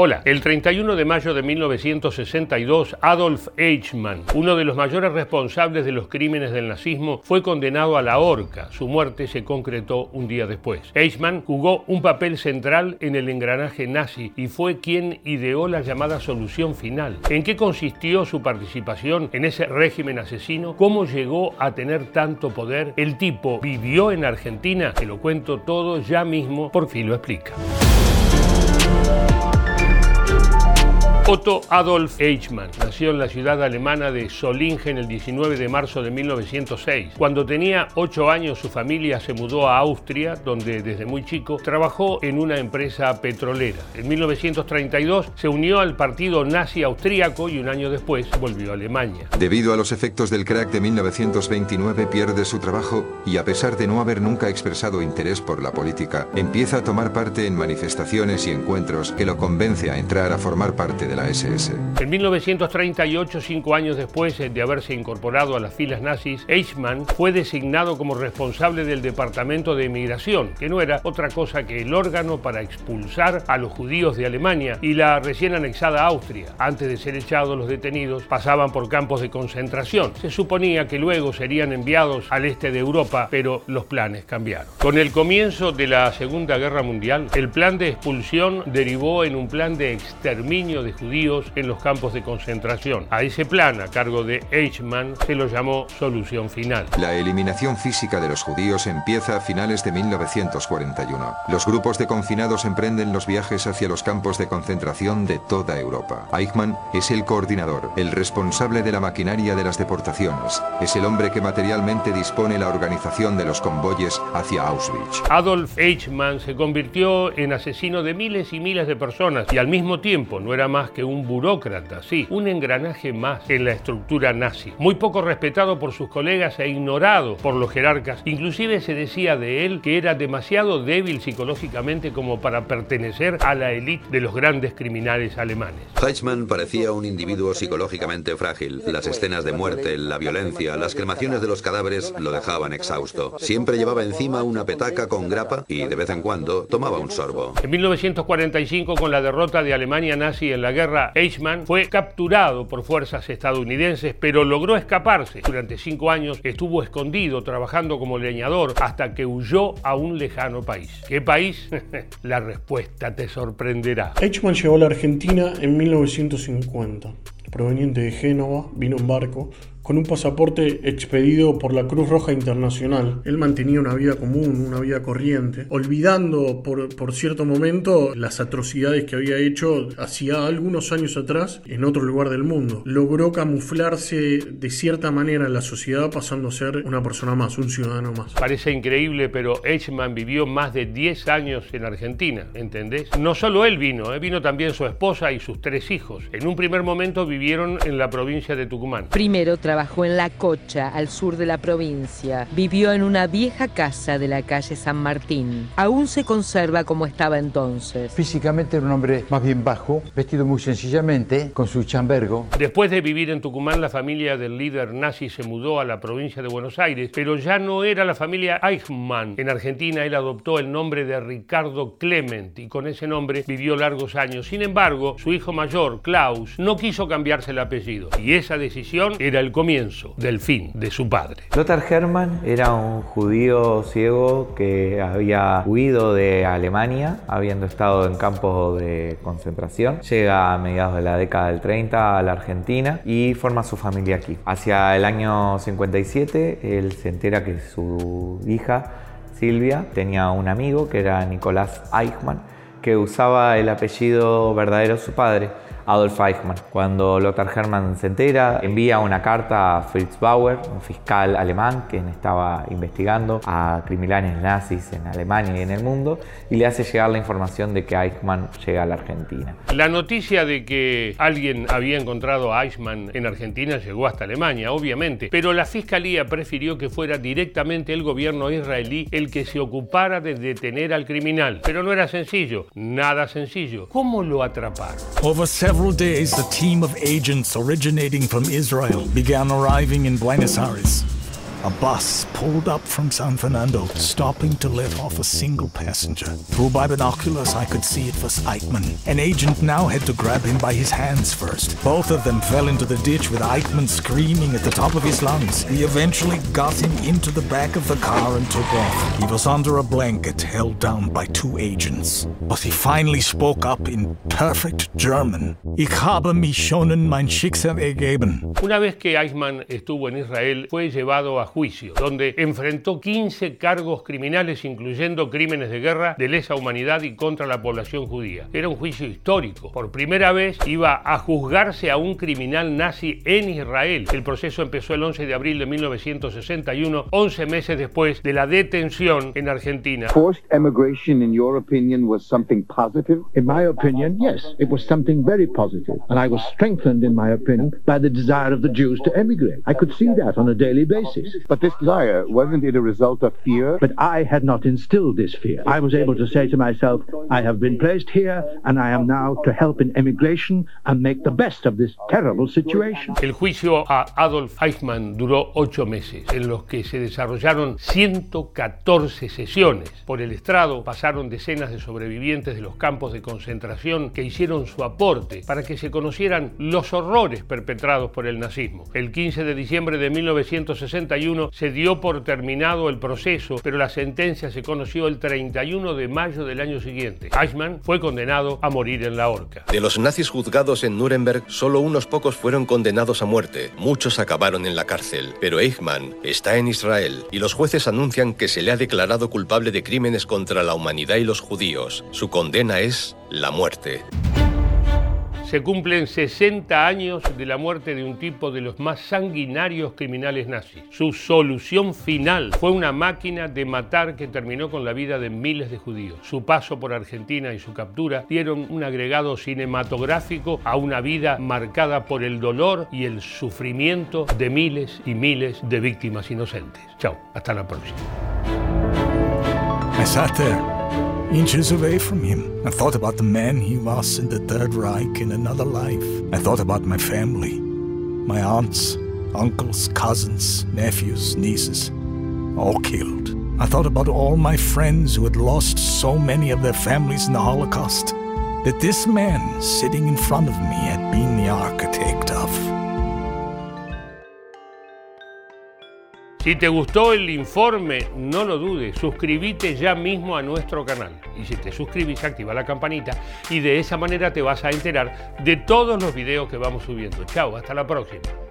Hola, el 31 de mayo de 1962, Adolf Eichmann, uno de los mayores responsables de los crímenes del nazismo, fue condenado a la horca. Su muerte se concretó un día después. Eichmann jugó un papel central en el engranaje nazi y fue quien ideó la llamada solución final. ¿En qué consistió su participación en ese régimen asesino? ¿Cómo llegó a tener tanto poder? ¿El tipo vivió en Argentina? Te lo cuento todo ya mismo, por fin lo explica. Otto Adolf Eichmann nació en la ciudad alemana de Solingen el 19 de marzo de 1906. Cuando tenía 8 años su familia se mudó a Austria, donde desde muy chico trabajó en una empresa petrolera. En 1932 se unió al partido nazi austríaco y un año después volvió a Alemania. Debido a los efectos del crack de 1929 pierde su trabajo y a pesar de no haber nunca expresado interés por la política, empieza a tomar parte en manifestaciones y encuentros que lo convence a entrar a formar parte de En 1938, cinco años después de haberse incorporado a las filas nazis, Eichmann fue designado como responsable del Departamento de Emigración, que no era otra cosa que el órgano para expulsar a los judíos de Alemania y la recién anexada Austria. Antes de ser echados, los detenidos pasaban por campos de concentración. Se suponía que luego serían enviados al este de Europa, pero los planes cambiaron. Con el comienzo de la Segunda Guerra Mundial, el plan de expulsión derivó en un plan de exterminio de judíos en los campos de concentración. A ese plan, a cargo de Eichmann, se lo llamó solución final. La eliminación física de los judíos empieza a finales de 1941. Los grupos de confinados emprenden los viajes hacia los campos de concentración de toda Europa. Eichmann es el coordinador, el responsable de la maquinaria de las deportaciones. Es el hombre que materialmente dispone la organización de los convoyes hacia Auschwitz. Adolf Eichmann se convirtió en asesino de miles y miles de personas y al mismo tiempo no era más que un burócrata, sí, un engranaje más en la estructura nazi. Muy poco respetado por sus colegas e ignorado por los jerarcas. Inclusive se decía de él que era demasiado débil psicológicamente como para pertenecer a la élite de los grandes criminales alemanes. Heichmann parecía un individuo psicológicamente frágil. Las escenas de muerte, la violencia, las cremaciones de los cadáveres lo dejaban exhausto. Siempre llevaba encima una petaca con grapa y de vez en cuando tomaba un sorbo. En 1945, con la derrota de Alemania nazi en la guerra, Eichmann fue capturado por fuerzas estadounidenses, pero logró escaparse. Durante cinco años estuvo escondido trabajando como leñador hasta que huyó a un lejano país. ¿Qué país? la respuesta te sorprenderá. Eichmann llegó a la Argentina en 1950. Proveniente de Génova, vino en barco con un pasaporte expedido por la Cruz Roja Internacional. Él mantenía una vida común, una vida corriente, olvidando por, por cierto momento las atrocidades que había hecho hacía algunos años atrás en otro lugar del mundo. Logró camuflarse de cierta manera en la sociedad pasando a ser una persona más, un ciudadano más. Parece increíble, pero Eichmann vivió más de 10 años en Argentina, ¿entendés? No solo él vino, ¿eh? vino también su esposa y sus tres hijos. En un primer momento vivieron en la provincia de Tucumán. Primero trabajó en La Cocha, al sur de la provincia. Vivió en una vieja casa de la calle San Martín. Aún se conserva como estaba entonces. Físicamente era un hombre más bien bajo, vestido muy sencillamente, con su chambergo. Después de vivir en Tucumán, la familia del líder nazi se mudó a la provincia de Buenos Aires, pero ya no era la familia Eichmann. En Argentina él adoptó el nombre de Ricardo Clement y con ese nombre vivió largos años. Sin embargo, su hijo mayor, Klaus, no quiso cambiarse el apellido y esa decisión era el comienzo del fin de su padre. Lothar Hermann era un judío ciego que había huido de Alemania, habiendo estado en campos de concentración. Llega a mediados de la década del 30 a la Argentina y forma su familia aquí. Hacia el año 57, él se entera que su hija, Silvia, tenía un amigo que era Nicolás Eichmann, que usaba el apellido verdadero de su padre Adolf Eichmann. Cuando Lothar Hermann se entera, envía una carta a Fritz Bauer, un fiscal alemán que estaba investigando a criminales nazis en Alemania y en el mundo, y le hace llegar la información de que Eichmann llega a la Argentina. La noticia de que alguien había encontrado a Eichmann en Argentina llegó hasta Alemania, obviamente, pero la fiscalía prefirió que fuera directamente el gobierno israelí el que se ocupara de detener al criminal. Pero no era sencillo, nada sencillo. ¿Cómo lo atraparon? Several days, a team of agents originating from Israel began arriving in Buenos Aires. A bus pulled up from San Fernando, stopping to let off a single passenger. Through my binoculars, I could see it was Eichmann. An agent now had to grab him by his hands first. Both of them fell into the ditch with Eichmann screaming at the top of his lungs. We eventually got him into the back of the car and took off. He was under a blanket, held down by two agents. But he finally spoke up in perfect German. Ich habe mich schon mein Schicksal ergeben. Una vez que Eichmann estuvo en Israel, fue llevado a juicio, donde enfrentó 15 cargos criminales, incluyendo crímenes de guerra, de lesa humanidad y contra la población judía. Era un juicio histórico. Por primera vez iba a juzgarse a un criminal nazi en Israel. El proceso empezó el 11 de abril de 1961, 11 meses después de la detención en Argentina. Forced emigration, in your opinion, was something positive? In my opinion, yes. It was something very positive. And I was strengthened, in my opinion, by the desire of the Jews to emigrate. I could see that on a daily basis. But this desire, wasn't it a result of fear? But I had not instilled this fear. I was able to say to myself, I have been placed here and I am now to help in emigration and make the best of this terrible situation. El juicio a Adolf Eichmann duró ocho meses, en los que se desarrollaron 114 sesiones. Por el estrado pasaron decenas de sobrevivientes de los campos de concentración que hicieron su aporte para que se conocieran los horrores perpetrados por el nazismo. El 15 de diciembre de 1961 se dio por terminado el proceso, pero la sentencia se conoció el 31 de mayo del año siguiente. Eichmann fue condenado a morir en la horca. De los nazis juzgados en Nuremberg, solo unos pocos fueron condenados a muerte. Muchos acabaron en la cárcel. Pero Eichmann está en Israel y los jueces anuncian que se le ha declarado culpable de crímenes contra la humanidad y los judíos. Su condena es la muerte. Se cumplen 60 años de la muerte de un tipo de los más sanguinarios criminales nazis. Su solución final fue una máquina de matar que terminó con la vida de miles de judíos. Su paso por Argentina y su captura dieron un agregado cinematográfico a una vida marcada por el dolor y el sufrimiento de miles y miles de víctimas inocentes. Chao, hasta la próxima. Inches away from him. I thought about the man he was in the Third Reich in another life. I thought about my family, my aunts, uncles, cousins, nephews, nieces, all killed. I thought about all my friends who had lost so many of their families in the Holocaust. That this man sitting in front of me had been the architect of. Si te gustó el informe, no lo dudes, suscríbete ya mismo a nuestro canal. Y si te suscribís, activa la campanita y de esa manera te vas a enterar de todos los videos que vamos subiendo. Chao, hasta la próxima.